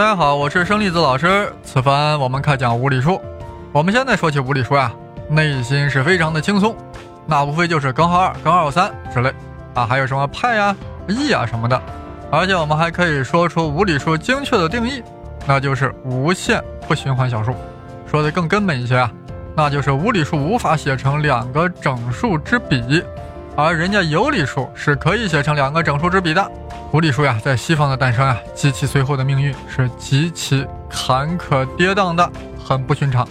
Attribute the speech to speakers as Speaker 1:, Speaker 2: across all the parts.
Speaker 1: 大家好，我是生粒子老师。此番我们开讲无理数。我们现在说起无理数呀，内心是非常的轻松，那无非就是根号二、根号三之类啊，还有什么派呀、e 啊什么的。而且我们还可以说出无理数精确的定义，那就是无限不循环小数。说的更根本一些啊，那就是无理数无法写成两个整数之比，而人家有理数是可以写成两个整数之比的。无理数呀，在西方的诞生啊，及其随后的命运是极其坎坷跌宕的，很不寻常。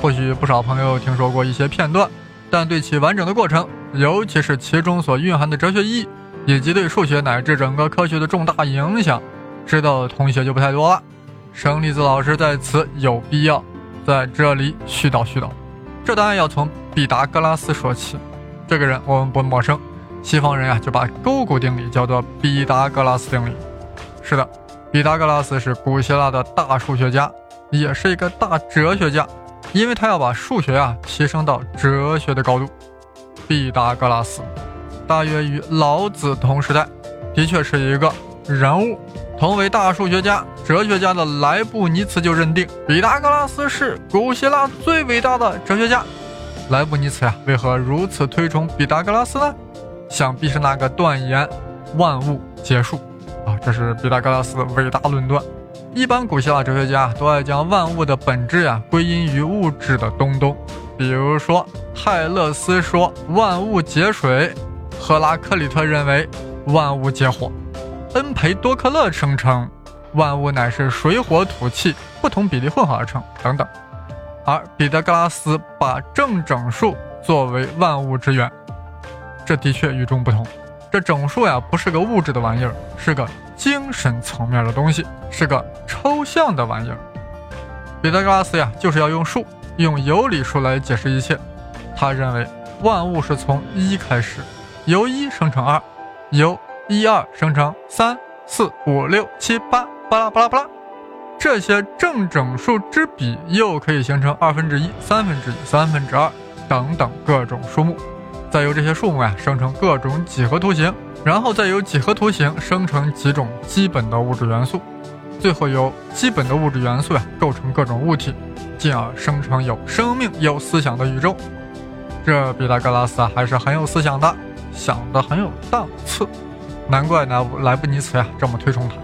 Speaker 1: 或许不少朋友听说过一些片段，但对其完整的过程，尤其是其中所蕴含的哲学意义，以及对数学乃至整个科学的重大影响，知道的同学就不太多了。生粒子老师在此有必要在这里絮叨絮叨。这当然要从毕达哥拉斯说起，这个人我们不陌生。西方人呀，就把勾股定理叫做毕达哥拉斯定理。是的，毕达哥拉斯是古希腊的大数学家，也是一个大哲学家，因为他要把数学啊提升到哲学的高度。毕达哥拉斯大约与老子同时代，的确是一个人物。同为大数学家、哲学家的莱布尼茨就认定毕达哥拉斯是古希腊最伟大的哲学家。莱布尼茨呀，为何如此推崇毕达哥拉斯呢？想必是那个断言万物皆数啊，这是毕达哥拉斯的伟大论断。一般古希腊哲学家都爱将万物的本质呀归因于物质的东东，比如说泰勒斯说万物皆水，赫拉克利特认为万物皆火，恩培多克勒声称万物乃是水火土气不同比例混合而成等等。而彼得格拉斯把正整数作为万物之源。这的确与众不同。这整数呀，不是个物质的玩意儿，是个精神层面的东西，是个抽象的玩意儿。彼得格拉斯呀，就是要用数，用有理数来解释一切。他认为万物是从一开始，由一生成二，由一二生成三四五六七八，巴拉巴拉巴拉。这些正整数之比又可以形成二分之一、三分之一、三分之二等等各种数目。再由这些数目啊生成各种几何图形，然后再由几何图形生成几种基本的物质元素，最后由基本的物质元素啊构成各种物体，进而生成有生命、有思想的宇宙。这毕达哥拉斯啊还是很有思想的，想的很有档次，难怪呢莱布尼茨呀这么推崇他。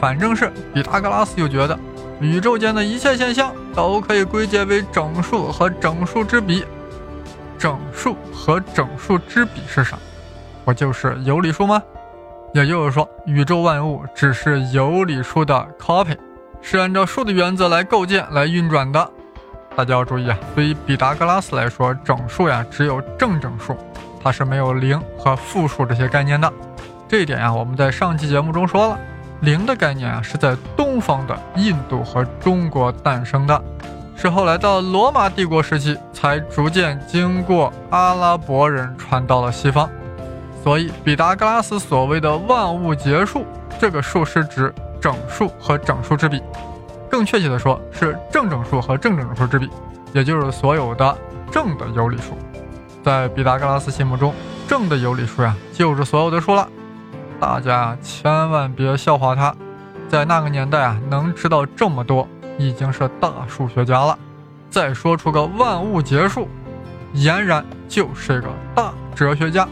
Speaker 1: 反正是毕达哥拉斯就觉得，宇宙间的一切现象都可以归结为整数和整数之比。整数和整数之比是啥？不就是有理数吗？也就是说，宇宙万物只是有理数的 copy，是按照数的原则来构建、来运转的。大家要注意啊，对于毕达哥拉斯来说，整数呀只有正整数，它是没有零和负数这些概念的。这一点呀，我们在上期节目中说了，零的概念啊是在东方的印度和中国诞生的。是后来到罗马帝国时期，才逐渐经过阿拉伯人传到了西方。所以，毕达哥拉斯所谓的万物结束，这个数是指整数和整数之比，更确切的说是正整数和正整数之比，也就是所有的正的有理数。在毕达哥拉斯心目中，正的有理数呀，就是所有的数了。大家千万别笑话他，在那个年代啊，能知道这么多。已经是大数学家了，再说出个万物结束，俨然就是个大哲学家。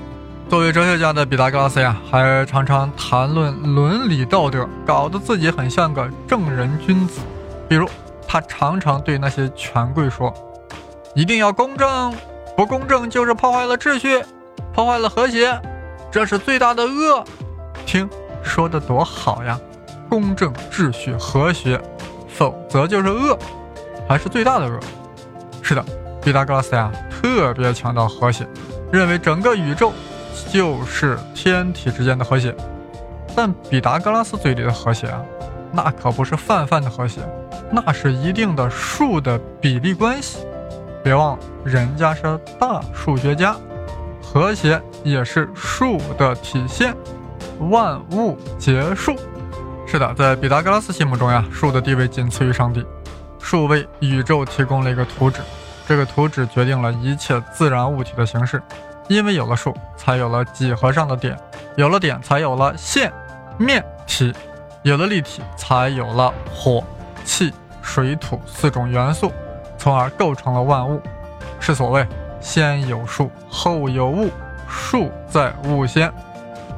Speaker 1: 作为哲学家的毕达哥拉斯呀，还常常谈论伦理道德，搞得自己很像个正人君子。比如，他常常对那些权贵说：“一定要公正，不公正就是破坏了秩序，破坏了和谐，这是最大的恶。听说的多好呀，公正、秩序、和谐，否则就是恶，还是最大的恶。是的，毕达哥拉斯呀，特别强调和谐，认为整个宇宙就是天体之间的和谐。但毕达哥拉斯嘴里的和谐啊，那可不是泛泛的和谐，那是一定的数的比例关系。别忘了，人家是大数学家，和谐也是数的体现。万物皆数。是的，在毕达哥拉斯心目中呀，数的地位仅次于上帝。数为宇宙提供了一个图纸，这个图纸决定了一切自然物体的形式。因为有了数，才有了几何上的点，有了点，才有了线。面体有了立体，才有了火、气、水、土四种元素，从而构成了万物。是所谓先有数，后有物，数在物先。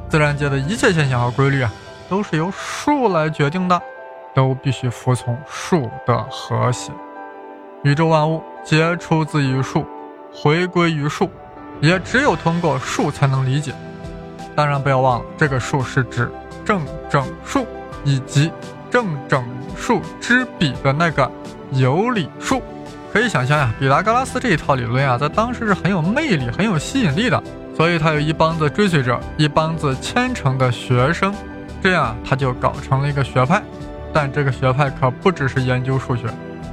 Speaker 1: 自然界的一切现象和规律啊，都是由数来决定的，都必须服从数的和谐。宇宙万物皆出自于数，回归于数，也只有通过数才能理解。当然，不要忘了，这个数是指。正整数以及正整数之比的那个有理数，可以想象呀，毕达哥拉斯这一套理论啊，在当时是很有魅力、很有吸引力的，所以他有一帮子追随者，一帮子虔诚的学生，这样他就搞成了一个学派。但这个学派可不只是研究数学，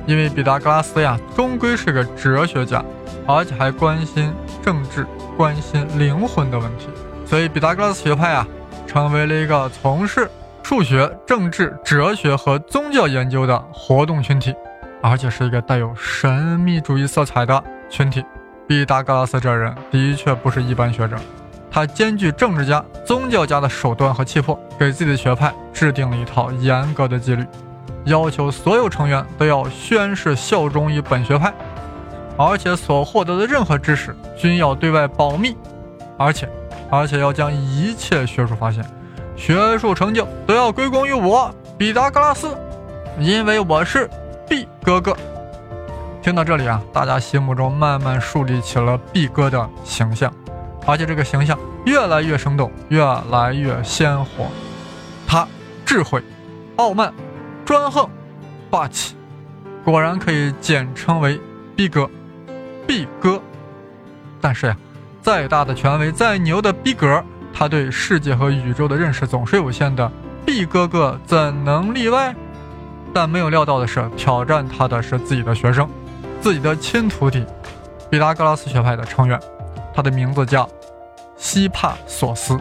Speaker 1: 因为毕达哥拉斯呀，终归是个哲学家，而且还关心政治、关心灵魂的问题，所以毕达哥拉斯学派啊。成为了一个从事数学、政治、哲学和宗教研究的活动群体，而且是一个带有神秘主义色彩的群体。毕达哥拉斯这人的确不是一般学者，他兼具政治家、宗教家的手段和气魄，给自己的学派制定了一套严格的纪律，要求所有成员都要宣誓效忠于本学派，而且所获得的任何知识均要对外保密，而且。而且要将一切学术发现、学术成就都要归功于我，毕达哥拉斯，因为我是毕哥哥。听到这里啊，大家心目中慢慢树立起了毕哥的形象，而且这个形象越来越生动，越来越鲜活。智慧、傲慢、专横、霸气，果然可以简称为毕哥。毕哥，但是呀。再大的权威，再牛的逼格，他对世界和宇宙的认识总是有限的。毕哥哥怎能例外？但没有料到的是，挑战他的是自己的学生，自己的亲徒弟，毕达哥拉斯学派的成员。他的名字叫希帕索斯。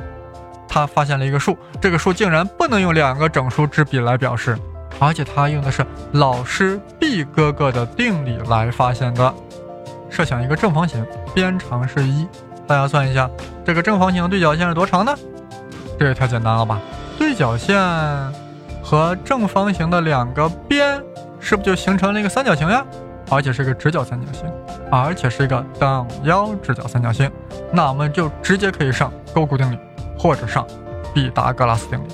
Speaker 1: 他发现了一个数，这个数竟然不能用两个整数之比来表示，而且他用的是老师毕哥哥的定理来发现的。设想一个正方形，边长是一。大家算一下，这个正方形的对角线是多长呢？这也太简单了吧！对角线和正方形的两个边，是不是就形成了一个三角形呀？而且是个直角三角形，而且是一个等腰直角三角形。那我们就直接可以上勾股定理，或者上毕达哥拉斯定理。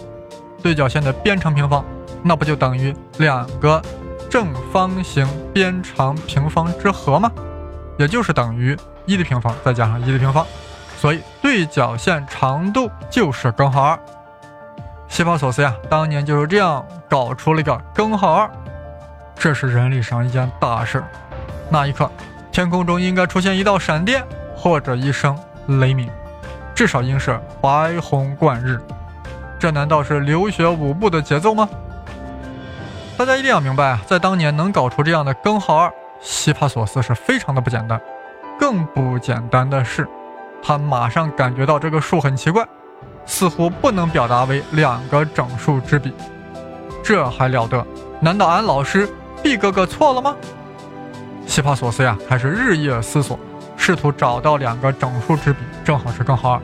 Speaker 1: 对角线的边长平方，那不就等于两个正方形边长平方之和吗？也就是等于。一的平方再加上一的平方，所以对角线长度就是根号二。希帕索斯呀，当年就是这样搞出了一个根号二，这是人类上一件大事。那一刻，天空中应该出现一道闪电或者一声雷鸣，至少应是白虹贯日。这难道是流血舞步的节奏吗？大家一定要明白啊，在当年能搞出这样的根号二，希帕索斯是非常的不简单。更不简单的是，他马上感觉到这个数很奇怪，似乎不能表达为两个整数之比。这还了得？难道俺老师毕哥哥错了吗？希帕索斯呀，开始日夜思索，试图找到两个整数之比正好是根号二。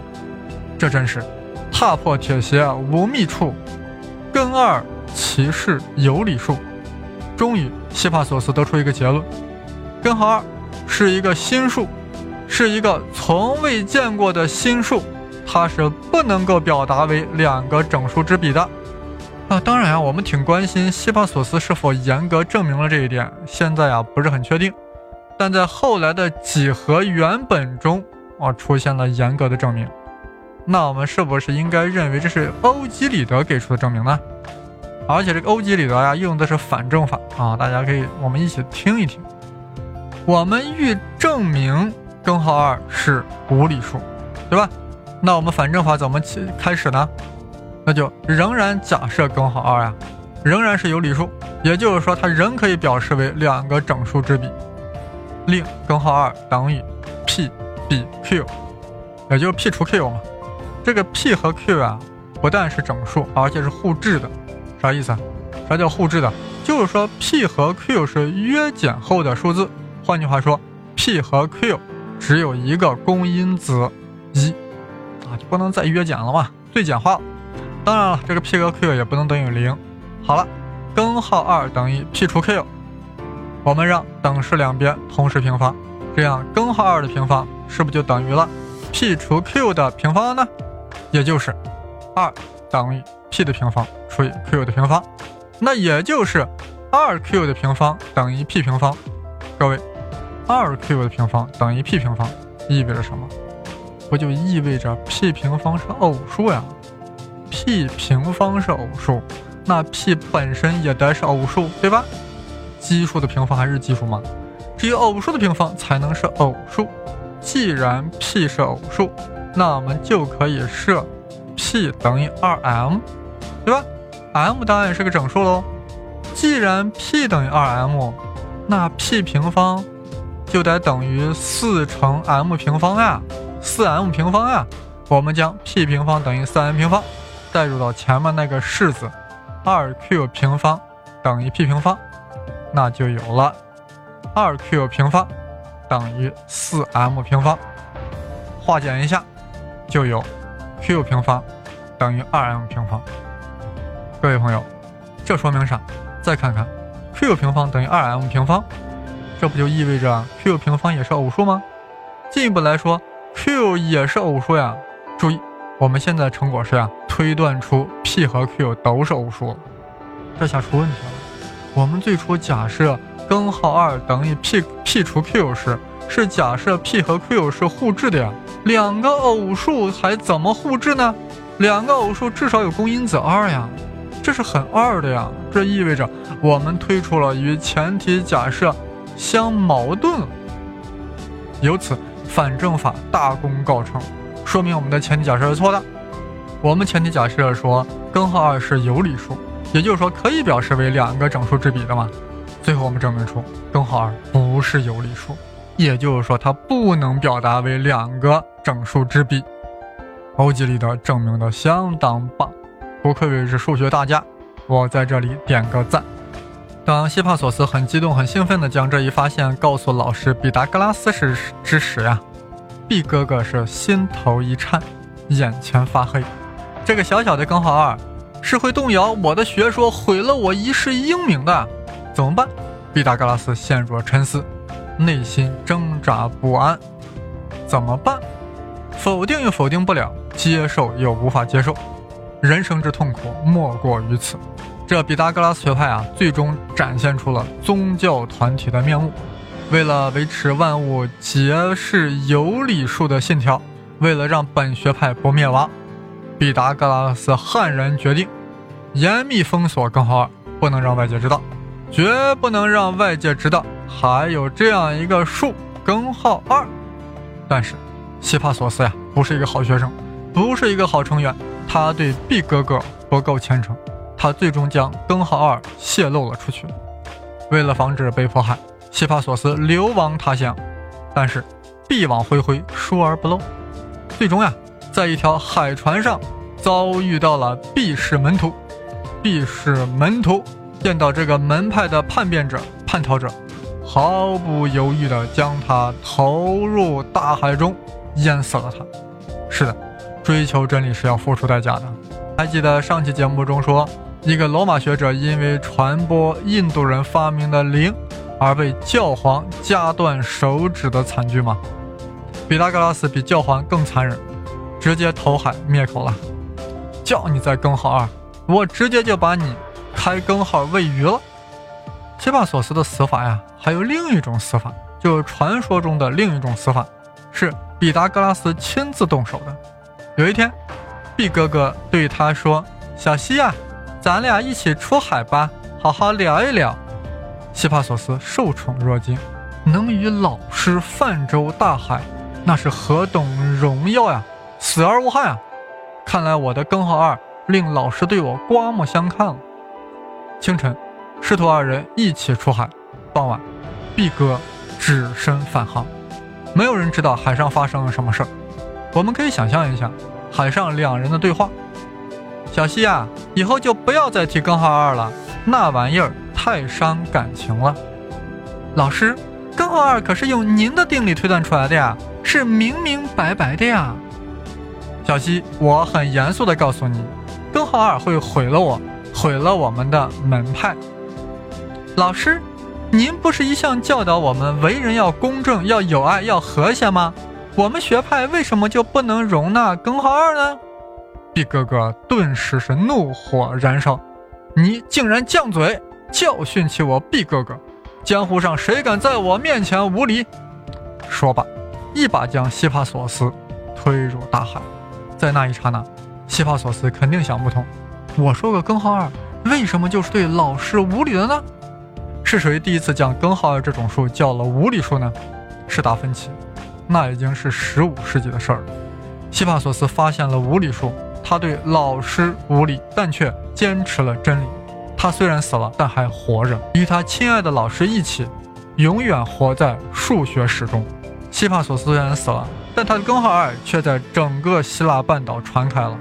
Speaker 1: 这真是踏破铁鞋无觅处，根二其是有理数。终于，希帕索斯得出一个结论：根号二。是一个新数，是一个从未见过的新数，它是不能够表达为两个整数之比的。啊，当然啊，我们挺关心希帕索斯是否严格证明了这一点，现在啊不是很确定。但在后来的几何原本中，啊出现了严格的证明。那我们是不是应该认为这是欧几里得给出的证明呢？而且这个欧几里得呀用的是反证法啊，大家可以我们一起听一听。我们欲证明根号二是无理数，对吧？那我们反证法怎么起开始呢？那就仍然假设根号二呀仍然是有理数，也就是说它仍可以表示为两个整数之比，令根号二等于 p 比 q，也就是 p 除 q 嘛。这个 p 和 q 啊，不但是整数，而且是互质的。啥意思啊？啥叫互质的？就是说 p 和 q 是约减后的数字。换句话说，p 和 q 只有一个公因子一啊，就不能再约减了嘛，最简化了。当然了，这个 p 和 q 也不能等于零。好了，根号二等于 p 除 q，我们让等式两边同时平方，这样根号二的平方是不是就等于了 p 除 q 的平方呢？也就是二等于 p 的平方除以 q 的平方，那也就是二 q 的平方等于 p 平方。各位，二 q 的平方等于 p 平方意味着什么？不就意味着 p 平方是偶数呀？p 平方是偶数，那 p 本身也得是偶数，对吧？奇数的平方还是奇数吗？只有偶数的平方才能是偶数。既然 p 是偶数。那我们就可以设 p 等于 2m，对吧？m 当然是个整数喽。既然 p 等于 2m，那 p 平方就得等于4乘 m 平方呀，4m 平方呀。我们将 p 平方等于 4m 平方代入到前面那个式子，2q 平方等于 p 平方，那就有了 2q 平方等于 4m 平方。化简一下。就有 q 平方等于 2m 平方。各位朋友，这说明啥？再看看 q 平方等于 2m 平方，这不就意味着 q 平方也是偶数吗？进一步来说，q 也是偶数呀。注意，我们现在成果是呀，推断出 p 和 q 都是偶数。这下出问题了。我们最初假设根号二等于 p p 除 q 时，是假设 p 和 q 是互质的呀。两个偶数还怎么互质呢？两个偶数至少有公因子二呀，这是很二的呀。这意味着我们推出了与前提假设相矛盾。由此反证法大功告成，说明我们的前提假设是错的。我们前提假设说根号二是有理数，也就是说可以表示为两个整数之比的嘛。最后我们证明出根号二不是有理数。也就是说，它不能表达为两个整数之比。欧几里得证明的相当棒，不愧为是数学大家，我在这里点个赞。当希帕索斯很激动、很兴奋地将这一发现告诉老师毕达哥拉斯时之时呀，毕哥哥是心头一颤，眼前发黑。这个小小的根号二是会动摇我的学说，毁了我一世英名的，怎么办？毕达哥拉斯陷入了沉思。内心挣扎不安，怎么办？否定又否定不了，接受又无法接受，人生之痛苦莫过于此。这毕达哥拉斯学派啊，最终展现出了宗教团体的面目。为了维持万物皆是有理数的信条，为了让本学派不灭亡，毕达哥拉斯悍然决定，严密封锁根号二，不能让外界知道，绝不能让外界知道。还有这样一个数根号二，但是希帕索斯呀不是一个好学生，不是一个好成员，他对 B 哥哥不够虔诚，他最终将根号二泄露了出去。为了防止被迫害，希帕索斯流亡他乡，但是必往恢恢，疏而不漏。最终呀，在一条海船上遭遇到了 B 氏门徒，B 氏门徒见到这个门派的叛变者、叛逃者。毫不犹豫地将他投入大海中，淹死了他。是的，追求真理是要付出代价的。还记得上期节目中说，一个罗马学者因为传播印度人发明的铃而被教皇夹断手指的惨剧吗？毕达哥拉斯比教皇更残忍，直接投海灭口了。叫你再根号二，我直接就把你开根号喂鱼了。希帕索斯的死法呀，还有另一种死法，就是传说中的另一种死法，是毕达哥拉斯亲自动手的。有一天，毕哥哥对他说：“小西呀，咱俩一起出海吧，好好聊一聊。”希帕索斯受宠若惊，能与老师泛舟大海，那是何等荣耀呀！死而无憾啊！看来我的根号二令老师对我刮目相看了。清晨，师徒二人一起出海。傍晚，毕哥只身返航。没有人知道海上发生了什么事儿，我们可以想象一下海上两人的对话：“小西呀，以后就不要再提根号二了，那玩意儿太伤感情了。”老师，根号二可是用您的定理推断出来的呀，是明明白白的呀。小西，我很严肃地告诉你，根号二会毁了我，毁了我们的门派。老师。您不是一向教导我们为人要公正、要有爱、要和谐吗？我们学派为什么就不能容纳根号二呢？毕哥哥顿时是怒火燃烧，你竟然犟嘴，教训起我毕哥哥！江湖上谁敢在我面前无礼？说罢，一把将西帕索斯推入大海。在那一刹那，西帕索斯肯定想不通：我说个根号二，为什么就是对老师无礼的呢？是谁第一次将根号二这种数叫了无理数呢？是达芬奇，那已经是十五世纪的事儿了。希帕索斯发现了无理数，他对老师无礼，但却坚持了真理。他虽然死了，但还活着，与他亲爱的老师一起，永远活在数学史中。希帕索斯虽然死了，但他的根号二却在整个希腊半岛传开了，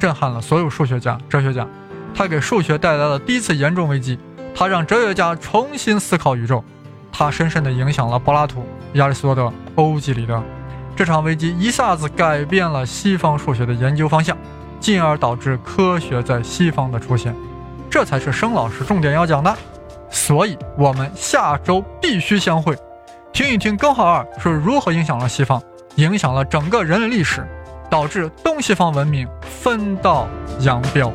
Speaker 1: 震撼了所有数学家、哲学家。他给数学带来了第一次严重危机。他让哲学家重新思考宇宙，他深深地影响了柏拉图、亚里士多德、欧几里得。这场危机一下子改变了西方数学的研究方向，进而导致科学在西方的出现。这才是生老师重点要讲的。所以，我们下周必须相会，听一听根号二是如何影响了西方，影响了整个人类历史，导致东西方文明分道扬镳。